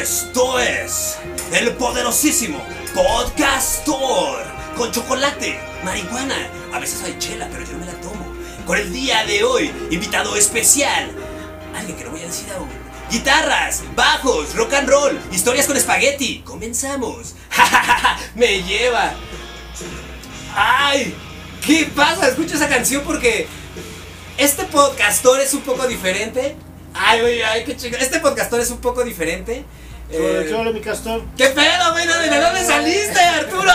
Esto es el poderosísimo Podcastor con chocolate, marihuana. A veces hay chela, pero yo me la tomo. Con el día de hoy, invitado especial. Alguien que no voy a decir aún. Guitarras, bajos, rock and roll, historias con espagueti. Comenzamos. me lleva. ¡Ay! ¿Qué pasa? Escucho esa canción porque este podcastor es un poco diferente. Ay, ay, ay, qué chido. Este podcastor es un poco diferente. ¿Qué Eh, hola, mi castor? ¿Qué pedo, güey? ¿De dónde saliste, Arturo?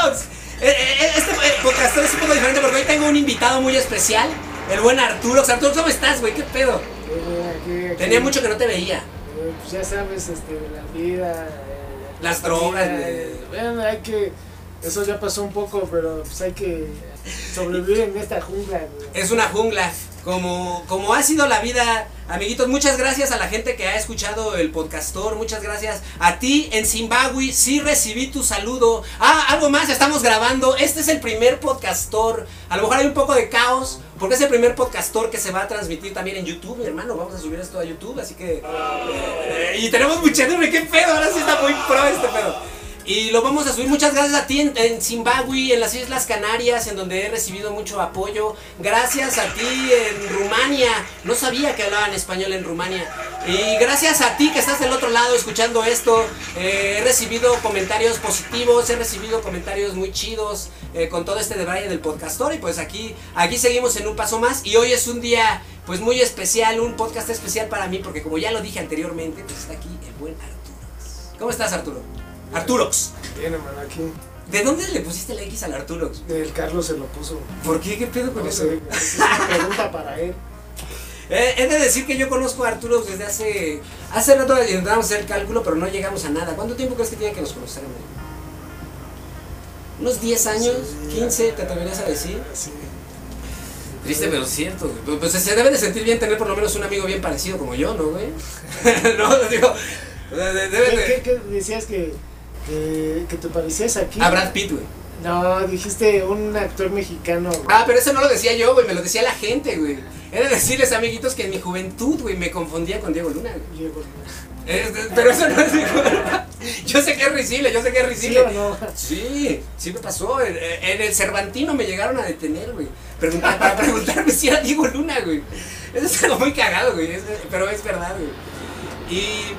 Eh, eh, Este eh, podcastor es un poco diferente porque hoy tengo un invitado muy especial. El buen Arturo. Arturo, ¿cómo estás, güey? ¿Qué pedo? Eh, aquí- aquí- Tenía mucho que no te veía. eh, pues ya sabes, este, la vida. eh, Las la drogas, güey. eh, Bueno, hay que. Eso ya pasó un poco, pero pues hay que sobrevivir en esta jungla, güey. Es una jungla. Como, como ha sido la vida, amiguitos, muchas gracias a la gente que ha escuchado el podcastor, muchas gracias a ti en Zimbabue, sí recibí tu saludo. Ah, algo más, estamos grabando, este es el primer podcastor, a lo mejor hay un poco de caos, porque es el primer podcastor que se va a transmitir también en YouTube, mi hermano, vamos a subir esto a YouTube, así que... eh, y tenemos muchedumbre, qué pedo, ahora sí está muy pro este pedo. Y lo vamos a subir. Muchas gracias a ti en, en Zimbabue, en las Islas Canarias, en donde he recibido mucho apoyo. Gracias a ti en Rumania. No sabía que hablaban español en Rumania. Y gracias a ti que estás del otro lado escuchando esto. eh, he recibido comentarios positivos, he recibido comentarios muy chidos eh, con todo este debate del podcastor. Y pues aquí, aquí seguimos en un paso más. Y hoy es un día pues muy especial, un podcast especial para mí, porque como ya lo dije anteriormente, pues está aquí el buen Arturo. ¿Cómo estás, Arturo? Arturox. Bien, hermano, aquí. ¿De dónde le pusiste la X al Arturox? El Carlos se lo puso. ¿Por qué? ¿Qué pedo con No eso? sé, es una pregunta para él. Eh, he de decir que yo conozco a Arturox desde hace... Hace rato intentamos hacer el cálculo, pero no llegamos a nada. ¿Cuánto tiempo crees que tiene que nos conocemos? ¿Unos 10 años? Sí, ¿15? ¿Te atreverías a decir? Sí. Triste, pero cierto. güey. Pues se debe de sentir bien tener por lo menos un amigo bien parecido como yo, ¿no, güey? no, digo... de- de- debe ¿Qué, de- qué, qué decías que, que, que te parecías aquí? A Brad Pitt, güey. No, dijiste un actor mexicano. güey. Ah, pero eso no lo decía yo, güey, me lo decía la gente, güey. He de decirles, amiguitos, que en mi juventud, güey, me confundía con Diego Luna, güey. Diego, Es- es- pero eso no es mi culpa. Yo sé que es risible, yo sé que es ¿Sí risible. no? Sí, sí me pasó. En, en el Cervantino me llegaron a detener, güey. Preguntar- para preguntarme si era Diego Luna, güey. Eso es algo muy cagado, güey. es- pero es verdad, güey. Y,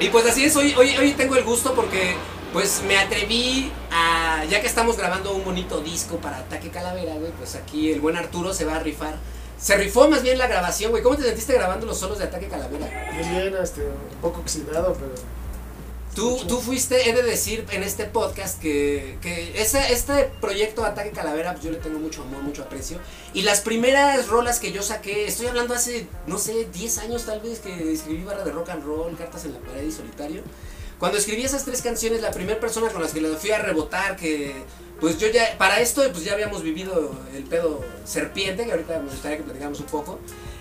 y pues así es, hoy, hoy, hoy tengo el gusto porque pues me atreví a, ya que estamos grabando un bonito disco para Ataque Calavera, güey, pues aquí el buen Arturo se va a rifar. Se rifó más bien la grabación, güey. ¿Cómo te sentiste grabando los solos de Ataque Calavera? Bien, bien, este, un poco oxidado, pero. Tú, tú fuiste, he de decir en este podcast que, que ese, este proyecto Ataque Calavera, pues yo le tengo mucho amor, mucho aprecio. Y las primeras rolas que yo saqué, estoy hablando hace, no sé, 10 años tal vez que escribí barra de rock and roll, cartas en la pared y solitario. Cuando escribí esas tres canciones, la primera persona con las que le fui a rebotar, que pues yo ya, para esto pues ya habíamos vivido el pedo serpiente, que ahorita me gustaría que platicáramos un poco.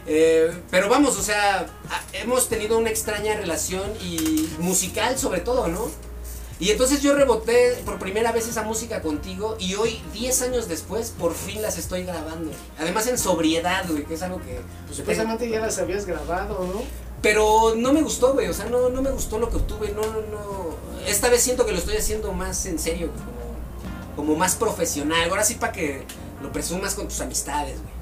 Eh, pero vamos, o sea, hemos tenido una extraña relación y musical sobre todo, ¿no? Y entonces yo reboté por primera vez esa música contigo y hoy, 10 años después, por fin las estoy grabando. Además en sobriedad, güey, que es algo que... Pues supuestamente ya las habías grabado, ¿no? Pero no me gustó, güey, o sea, no, no me gustó lo que obtuve, no, no, no. Esta vez siento que lo estoy haciendo más en serio, como, como más profesional. Ahora sí para que lo presumas con tus amistades, güey.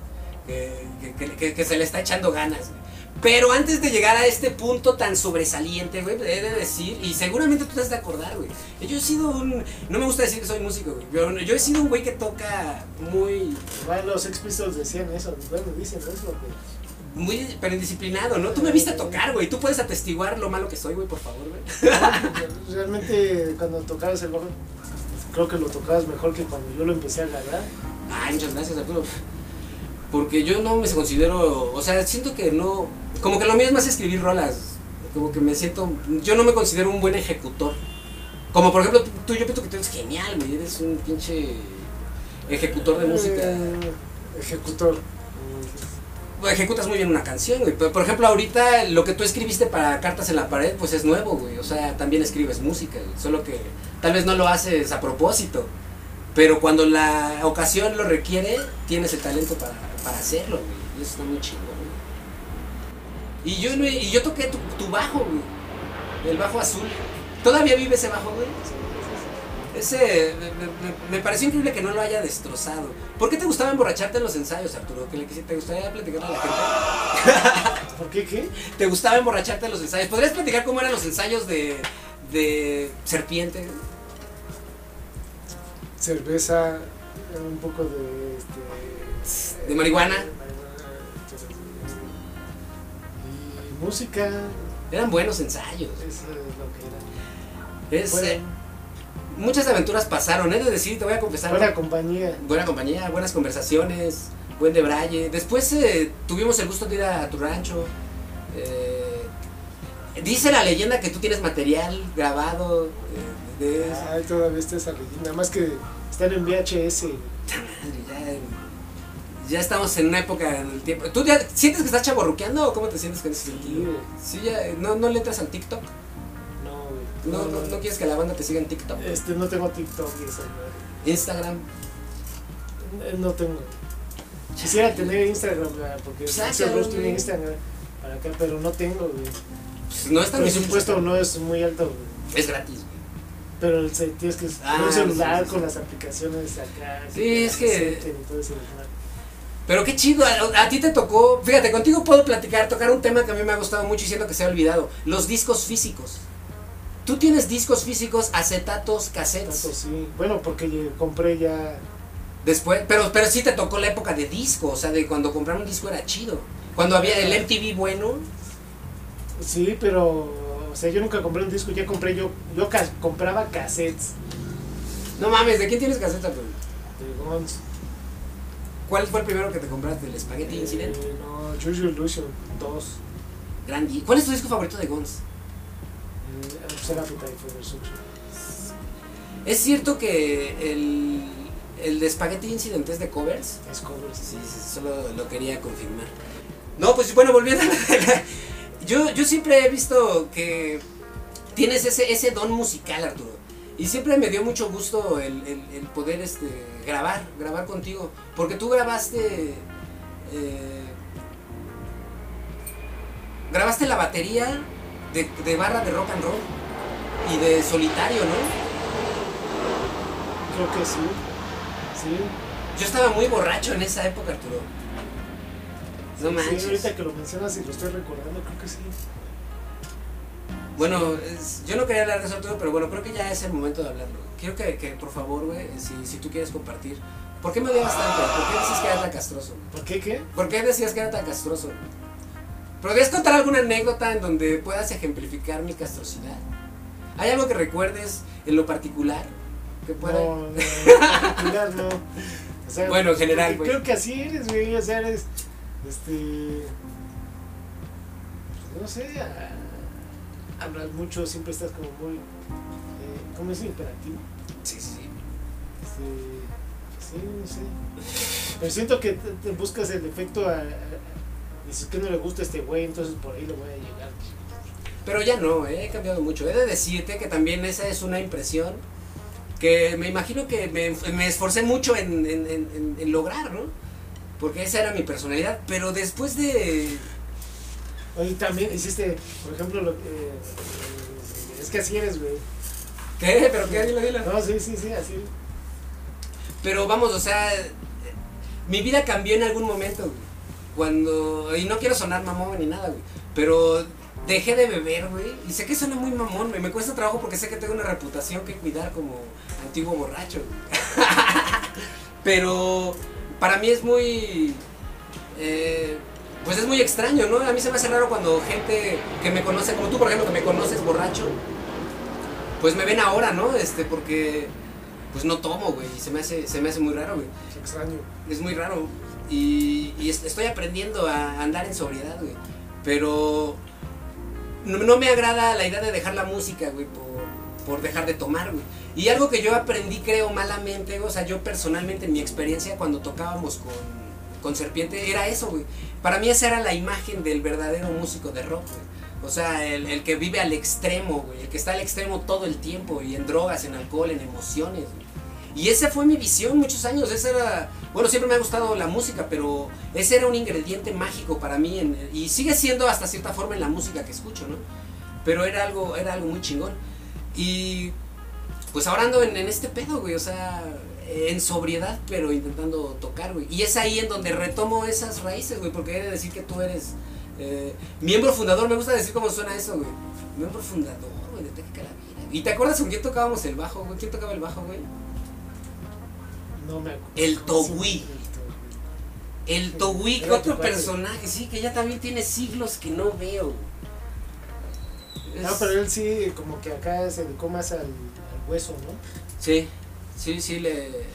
Que, que- que- que- se le está echando ganas, güey. Pero antes de llegar a este punto tan sobresaliente, güey, he de decir, y seguramente tú te has de acordar, güey. Yo he sido un. No me gusta decir que soy músico, güey. Pero yo he sido un güey que toca muy. Igual los Sex decían eso, bueno, dicen eso. que- Muy, pero indisciplinado, ¿no? Tú me viste tocar, güey. Tú puedes atestiguar lo malo que soy, güey, por favor, güey. Realmente cuando tocabas el bajo, creo que lo tocabas mejor que cuando yo lo empecé a agarrar. Ay, muchas gracias, Arturo. Porque yo no me considero, o sea, siento que no, como que lo mío es más escribir rolas, como que me siento, yo no me considero un buen ejecutor. Como por ejemplo, tú, yo pienso que tú eres genial, güey, eres un pinche ejecutor de música. Eh, ejecutor. Ejecutas muy bien una canción, güey. Por ejemplo, ahorita lo que tú escribiste para Cartas en la Pared, pues es nuevo, güey. O sea, también escribes música, güey. Solo que tal vez no lo haces a propósito. Pero cuando la ocasión lo requiere, tienes el talento para, para hacerlo, güey. Y eso está muy chingón, güey. Y yo, y yo toqué tu, tu bajo, güey. El bajo azul. ¿Todavía vive ese bajo, güey? Ese me, me- me pareció increíble que no lo haya destrozado. ¿Por qué te gustaba emborracharte en los ensayos, Arturo? ¿Que le ¿Te gustaría platicarle a la gente? ¿Por qué qué? ¿Te gustaba emborracharte en los ensayos? ¿Podrías platicar cómo eran los ensayos de, de Serpiente? Cerveza, un poco de. Este, ¿De marihuana? Y música, Eran buenos ensayos. eso es lo que era. Es, Bueno, eh, muchas aventuras pasaron, he de decir, te voy a confesar. buena compañía. buena compañía, buenas conversaciones, buen de braille. Después eh, tuvimos el gusto de ir a tu rancho. eh, dice la leyenda que tú tienes material grabado de eso. Ay, todavía está esa leyenda. Más que están en VHS. Madre, ya, ya estamos en una época en el tiempo. ¿Tú ya sientes que estás chaborruqueando o cómo te sientes con ese sentido? güey. Sí, ya, no, no le entras al TikTok. No, güey. No, no, no quieres que la banda te siga en TikTok. Este, no tengo TikTok y madre. Instagram. Eh, No tengo. Quisiera tener Instagram, porque Rose tiene güey. Instagram para acá, pero no tengo, güey. Pues no es tan presupuesto no es muy alto, güey. Es gratis. güey. Pero el, tienes que Ah, un celular sí, sí, con sí. las aplicaciones acá. Sí, es que- todo desmadre. Pero qué chido, a, a ti te tocó, fíjate, contigo puedo platicar, tocar un tema que a mí me ha gustado mucho y siento que se ha olvidado, los discos físicos. Tú tienes discos físicos, acetatos, cassettes, sí. Bueno, porque compré ya. después, pero, pero sí te tocó la época de disco, o sea, de cuando comprar un disco era chido. Cuando había el MTV bueno, Sí, pero. O sea, yo nunca compré un disco, ya compré yo. Yo ca- compraba cassettes no mames, ¿de quién tienes bro? de Guns. ¿Cuál fue el primero que te compraste? ¿El Spaghetti Incident? Eh, no, Choose Your Illusion 2. Gran di- ¿Cuál es tu disco favorito de Guns? Eh. ¿Es cierto que el, el de Spaghetti Incident es de covers? Es covers. Sí, sí, solo lo quería confirmar. No, pues bueno, volviendo a la- yo, yo siempre he visto que tienes ese, ese don musical, Arturo. Y siempre me dio mucho gusto el, el- el poder este, grabar, grabar contigo. Porque tú grabaste... eh, grabaste la batería de, de barra de rock and roll y de solitario, ¿no? Creo que sí. Sí. Yo estaba muy borracho en esa época, Arturo. No Sí, manches. ahorita que lo mencionas y lo estoy recordando, creo que sí. Bueno, es- yo no quería hablar de eso todo, pero bueno, creo que ya es el momento de hablarlo. Quiero que, que, por favor, güey, si, si tú quieres compartir. ¿Por qué me odiabas tanto? ¿Por qué decías que era tan castroso? ¿Por qué qué? ¿Por qué decías que era tan castroso? ¿Podrías contar alguna anécdota en donde puedas ejemplificar mi castrosidad? ¿Hay algo que recuerdes en lo particular? Que pueda... No, no, en particular no. O sea, Bueno, en general, creo- güey. Creo que así eres, güey. O sea, eres. Este. pues, No sé. ah, hablas mucho, siempre estás como muy. Eh, ¿Cómo es? Imperativo. Sí, sí, sí. Este, sí, sé. Pero siento que te, te buscas el efecto a. a- Dices que no le gusta a este güey, entonces por ahí le voy a llegar. Pero ya no, eh, he cambiado mucho. He de decirte que también esa es una impresión que me imagino que me, me esforcé mucho en, en- en- en- en lograr, ¿no? Porque esa era mi personalidad. Pero después de... Oye, también hiciste, por ejemplo, lo que. eh, es que así eres, güey. ¿Qué? ¿Pero qué? Dilo, dilo. No, sí, sí, sí, así. Pero vamos, o sea, mi vida cambió en algún momento, güey. Cuando, y no quiero sonar mamón ni nada, güey, pero dejé de beber, güey, y sé que suena muy mamón, güey, me cuesta trabajo porque sé que tengo una reputación que cuidar como antiguo borracho, güey. pero para mí es muy, eh, pues es muy extraño, ¿no? A mí se me hace raro cuando gente que me conoce, como tú, por ejemplo, que me conoces borracho, pues me ven ahora, ¿no? Este, porque pues no tomo, güey, y se me hace, se me hace muy raro, güey. Es extraño. Es muy raro. Y, y est- estoy aprendiendo a andar en sobriedad, güey. Pero no, no me agrada la idea de dejar la música, güey, por, por dejar de tomar, güey. Y algo que yo aprendí, creo, malamente, o sea, yo personalmente en mi experiencia cuando tocábamos con, con Serpiente, era eso, güey. Para mí esa era la imagen del verdadero músico de rock, güey. O sea, el, el que vive al extremo, güey. El que está al extremo todo el tiempo, y en drogas, en alcohol, en emociones, güey. Y esa fue mi visión muchos años. Esa era, bueno, siempre me ha gustado la música, pero ese era un ingrediente mágico para mí y sigue siendo hasta cierta forma en la música que escucho, ¿no? pero era algo, era algo muy chingón. Y pues ahora ando en, en este pedo, güey, o sea, en sobriedad, pero intentando tocar, güey. Y es ahí en donde retomo esas raíces, güey, porque quiere decir que tú eres eh, miembro fundador, me gusta decir cómo suena eso, güey. Miembro fundador, güey, de Teca la vida. ¿Y te acuerdas con quién tocábamos el bajo, güey? ¿Quién tocaba el bajo, güey? No me acuerdo. El Togui. El Era otro personaje, sí, que ya también tiene siglos que no veo. güey. Togui. No, pero él sí, como que acá se dedicó más al, al hueso, ¿no? Sí, sí, sí, le...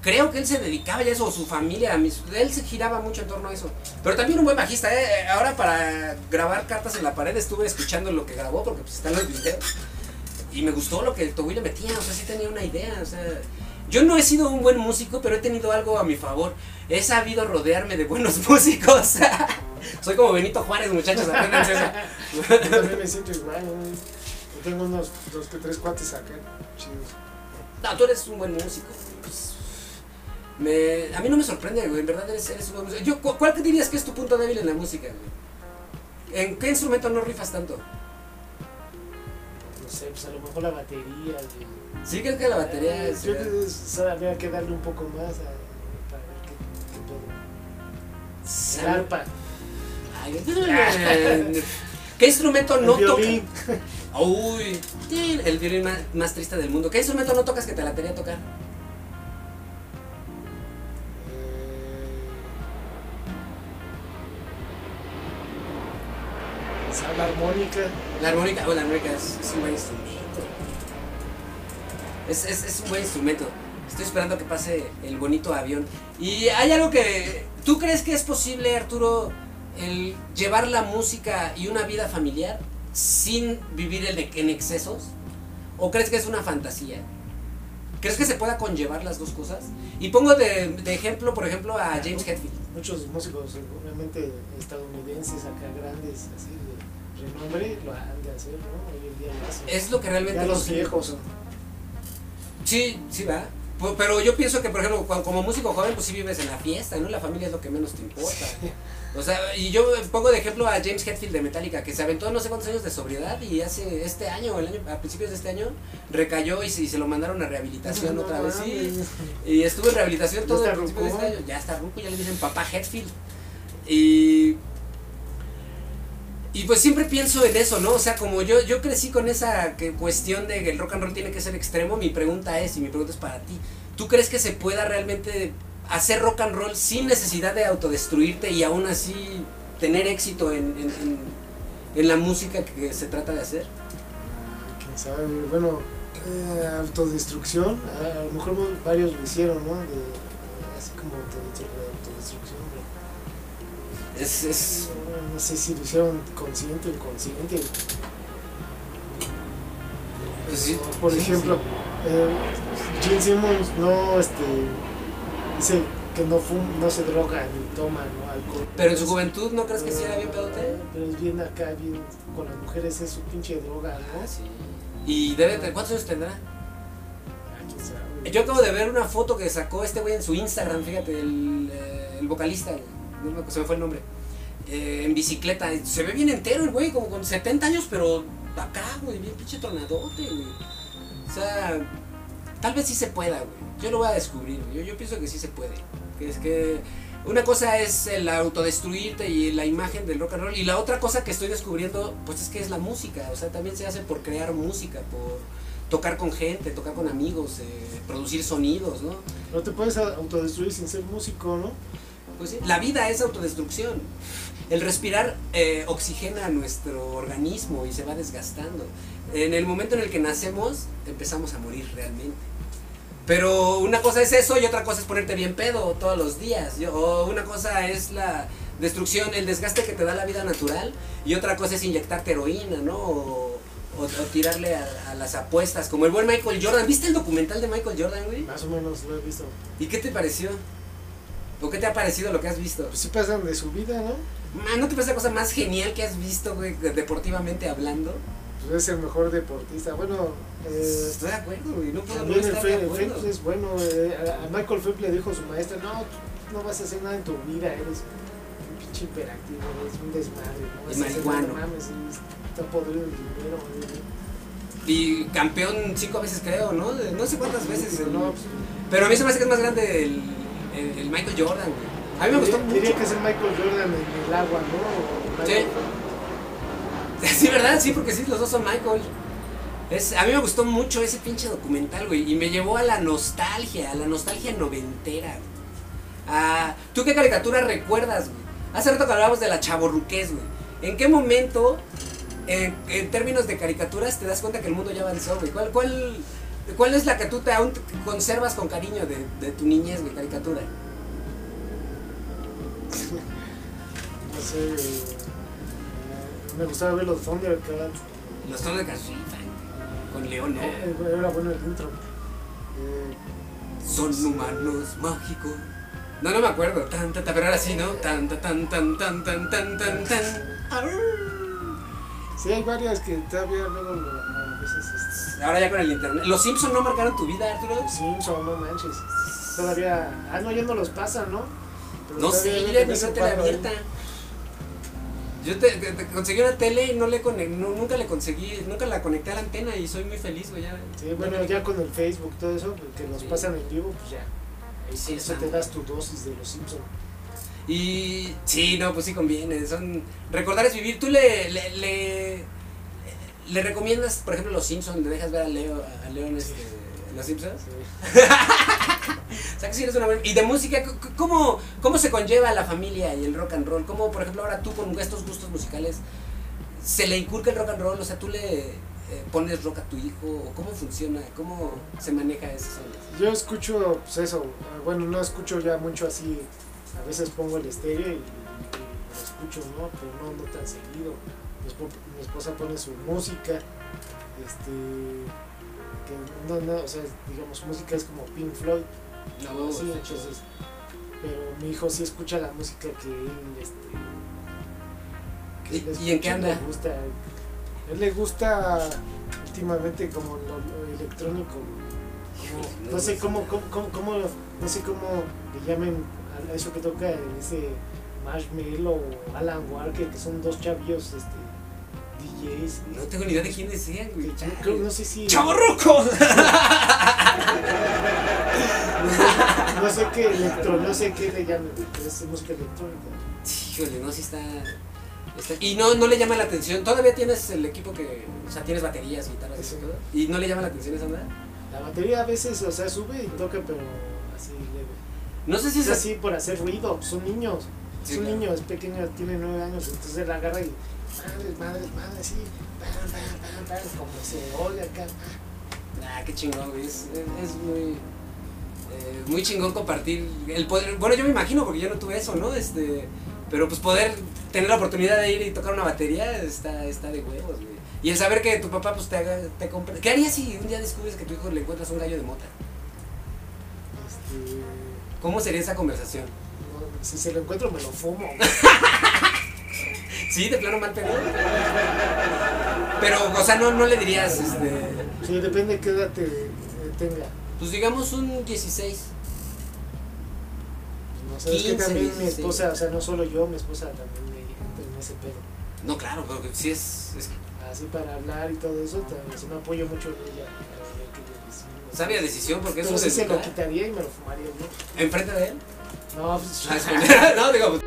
Creo que él se dedicaba ya a eso, o su familia, a mis- él se giraba mucho en torno a eso. Pero también un buen bajista, ¿eh? Ahora para grabar cartas en la pared estuve escuchando lo que grabó, porque pues están los videos. Y me gustó lo que el Togui le metía, o sea, sí tenía una idea, o sea... Yo no he sido un buen músico, pero he tenido algo a mi favor. He sabido rodearme de buenos músicos. Soy como Benito Juárez, muchachos, apréndanse eso. También me siento igual. Yo tengo unos dos que tres cuates acá, chidos. No, tú eres un buen músico. pues, me, a mí no me sorprende, güey. En verdad eres, eres un buen músico. Yo, cu- ¿Cuál te dirías que es tu punto débil en la música, güey? ¿En qué instrumento no rifas tanto? No sé, pues a lo mejor la batería. güey. Sí, creo que la batería Eh, es. Creo que es- habría que darle un poco más a, para ver qué, qué. Sal- El arpa. Ay, ¿Qué instrumento no violín. Uy, el violín más, más triste del mundo. ¿Qué instrumento no tocas que te la a tocar? Eh, la armónica. La armónica, oh, la armónica es, es un buen instrumento. Es, es, es un buen instrumento. Estoy esperando que pase el bonito avión. Y hay algo que. ¿Tú crees que es posible, Arturo, el llevar la música y una vida familiar sin vivir en, en excesos? ¿O crees que es una fantasía? ¿Crees que se pueda conllevar las dos cosas? Y pongo de, de ejemplo, por ejemplo, a James Hetfield. Muchos músicos, obviamente estadounidenses, acá grandes, así de renombre, lo han de hacer, ¿no? Hoy en día lo hacen. Es lo que realmente ya los viejos. Sí, sí va. Pu- Pero yo pienso que, por ejemplo, como músico joven, pues sí vives en la fiesta, ¿no? La familia es lo que menos te importa. O sea, y yo pongo de ejemplo a James Hetfield de Metallica, que se aventó no sé cuántos años de sobriedad y hace este año, el año a principios de este año, recayó y se, y se lo mandaron a rehabilitación No otra vez. Sí. Y estuvo en rehabilitación todo el principio de este año. Ya está ruco, ya le dicen papá Hetfield. Y. Y pues siempre pienso en eso, ¿no? O sea, como yo, yo crecí con esa que- cuestión de que el rock and roll tiene que ser extremo, mi pregunta es, y mi pregunta es para ti, ¿tú crees que se pueda realmente hacer rock and roll sin necesidad de autodestruirte y aún así tener éxito en, en, la música que se trata de hacer? quién sabe, bueno, eh, autodestrucción, a, lo mejor varios lo hicieron, ¿no? Así como autodestru- de autodestrucción, pero Es, es, no, sé si lo hicieron consciente o inconsciente. pues sí, Por sí, ejemplo, eh, Gene Simmons no, este, dice que no fuma, no se droga ni toma, ¿no? Alcohol. Pero en su juventud, ¿no crees que sí era bien pedote? Pero es bien acá, bien, con las mujeres es su pinche droga, ¿no? Ah, sí. Y debe de, ¿cuántos años tendrá? Ah. Yo acabo de ver una foto que sacó este güey en su Instagram, fíjate, el, eh, el vocalista, güey, no se me fue el nombre, eh, en bicicleta, se ve bien entero el güey, como con 70 años, pero acá, güey, bien pinche tornadote, güey. O sea, tal vez sí se pueda, güey. Yo lo voy a descubrir, yo, yo pienso que sí se puede. Que es que una cosa es el autodestruirte y la imagen del rock and roll, y la otra cosa que estoy descubriendo, pues es que es la música, o sea, también se hace por crear música, por tocar con gente, tocar con amigos, eh, producir sonidos, ¿no? No te puedes autodestruir sin ser músico, ¿no? Pues sí, la vida es autodestrucción. El respirar eh, oxigena nuestro organismo y se va desgastando. En el momento en el que nacemos, empezamos a morir realmente. Pero una cosa es eso y otra cosa es ponerte bien pedo todos los días. Yo- o una cosa es la destrucción, el desgaste que te da la vida natural y otra cosa es inyectarte heroína, ¿no? O, o- o tirarle a, a las apuestas, como el buen Michael Jordan. ¿Viste el documental de Michael Jordan, güey? Más o menos lo he visto. ¿Y qué te pareció? ¿O qué te ha parecido lo que has visto? Pues sí pasan de su vida, ¿no? Man, ¿no te parece la cosa más genial que has visto, güey, deportivamente hablando? Pues es el mejor deportista. Bueno, eh, Estoy de acuerdo, güey, no puedo no también el estar de el acuerdo. Phelps es bueno. eh, a Michael Phelps le dijo a su maestra, no, tú no vas a hacer nada en tu vida, eres un pinche hiperactivo, güey, es un desmadre, ¿no? Ese marihuano. No mames, está podrido el dinero, güey. Y campeón cinco veces creo, ¿no? De- No sé cuántas veces. Pero no, pues, Pero a mí se me hace que es más grande el, el- el Michael Jordan, güey. A mí me gustó diría, diría mucho. que es el Michael Jordan en el agua, ¿no? Sí. Sí, ¿verdad? Sí, porque sí, los dos son Michael. Es, a mí me gustó mucho ese pinche documental, güey. Y me llevó a la nostalgia, a la nostalgia noventera. güey. Ah, ¿Tú qué caricatura recuerdas, güey? Hace rato que hablábamos de la chaborruqués, güey. ¿En qué momento, en, en términos de caricaturas, te das cuenta que el mundo ya avanzó, güey? ¿Cuál, cuál, ¿Cuál es la que tú te aún conservas con cariño de, de tu niñez, mi caricatura? no sé, eh, me gustaba ver los Thundercats. Los Thundercats, sí, con León, ¿no? Eh, eh, era bueno el intro. Son humanos mágicos. No, no me acuerdo. Tan, tan, tan, pero ahora sí, ¿no? Tan, tan, tan, tan, tan, tan, tan, tan. Sí, hay varias que todavía luego Ahora ya con el internet. Los Simpsons no marcaron tu vida, Arturo. Simpson, no manches. Todavía. Ah, no, ya no los pasan, ¿no? Pero No sé, yo ya que ni ahí. abierta. Yo te, te- te conseguí una tele y no le conec- no- nunca le conseguí, nunca la conecté a la antena y soy muy feliz, güey. Ya, Sí, bueno, ya con el Facebook, todo eso, que los Sí. pasan en vivo, pues ya. Ahí Sí, eso te das tu dosis de los Simpsons. Y sí, no, pues sí conviene. Son recordar es vivir. ¿Tú le, le, le, le recomiendas, por ejemplo, los Simpsons? ¿Le dejas ver a Leo, a León este, los Simpsons? Sí. O sea, que eres una buena- Y de música, ¿cómo, ¿cómo se conlleva la familia y el rock and roll? ¿Cómo, por ejemplo, ahora tú con estos gustos musicales, se le inculca el rock and roll? O sea, ¿tú le eh, pones rock a tu hijo? ¿O cómo funciona? ¿Cómo se maneja eso? Yo escucho, pues eso, eh, bueno, no escucho ya mucho así, a veces pongo el estéreo y, y lo escucho, ¿no? Pero no, no tan seguido. Mi, espo- mi esposa pone su música, este, que no, no, o sea, digamos, música es como Pink Floyd, No, sí, está chido. entonces, pero mi hijo sí escucha la música que él, este, que ¿Y- y en qué escucha, anda? Le gusta, a él le gusta últimamente como lo, lo electrónico, como- no sé cómo, cómo, cómo, cómo- no sé cómo le llamen a eso que toca ese Marshmello o Alan Walker, que son dos chavillos, este, DJs. No tengo ni idea de quiénes sean, güey. que- creo- no sé si... ¡Chavorruco! No, no sé qué electro, no sé qué le llaman, es música electrónica. Híjole, no, sí está, está- Y no, no le llama la atención. ¿Todavía tienes el equipo que. O sea, tienes baterías, guitarras y Sí. todo? ¿Y no le llama la atención esa onda? La batería a veces, o sea, sube y toca, pero así leve. No sé si Es es así por hacer ruido, son niños. Sí, es un claro. niño, es pequeño, tiene nueve años, entonces la agarra y madre, madre, madre, así, pam, pam, pam, pam, como se oye acá. Ah, qué chingón, güey. Es, es- es muy. eh, muy chingón compartir el poder. Bueno, yo me imagino, porque yo no tuve eso, ¿no? Este. Pero pues poder tener la oportunidad de ir y tocar una batería está, está de huevos, güey. Y el saber que tu papá pues te haga, te compre. ¿Qué harías si un día descubres que tu hijo le encuentras un gallo de mota? Este, ¿Cómo sería esa conversación? no, si se lo encuentro me lo fumo. Sí, de plano mal pedo. Pero, o sea, no, no le dirías, este. Sí, depende de qué edad te, eh, tenga. Pues digamos un 16. No sé, es que 15, también mi 16. esposa, o sea, no solo yo, mi esposa también me entra en ese pedo. No, claro, porque sí es. es Así para hablar y todo eso, también, sí me apoyo mucho en ella. sabia decisión, porque eso Pero sí se lo quitaría y me lo fumaría yo. ¿Enfrente de él? No, pues, Ah, no, digo,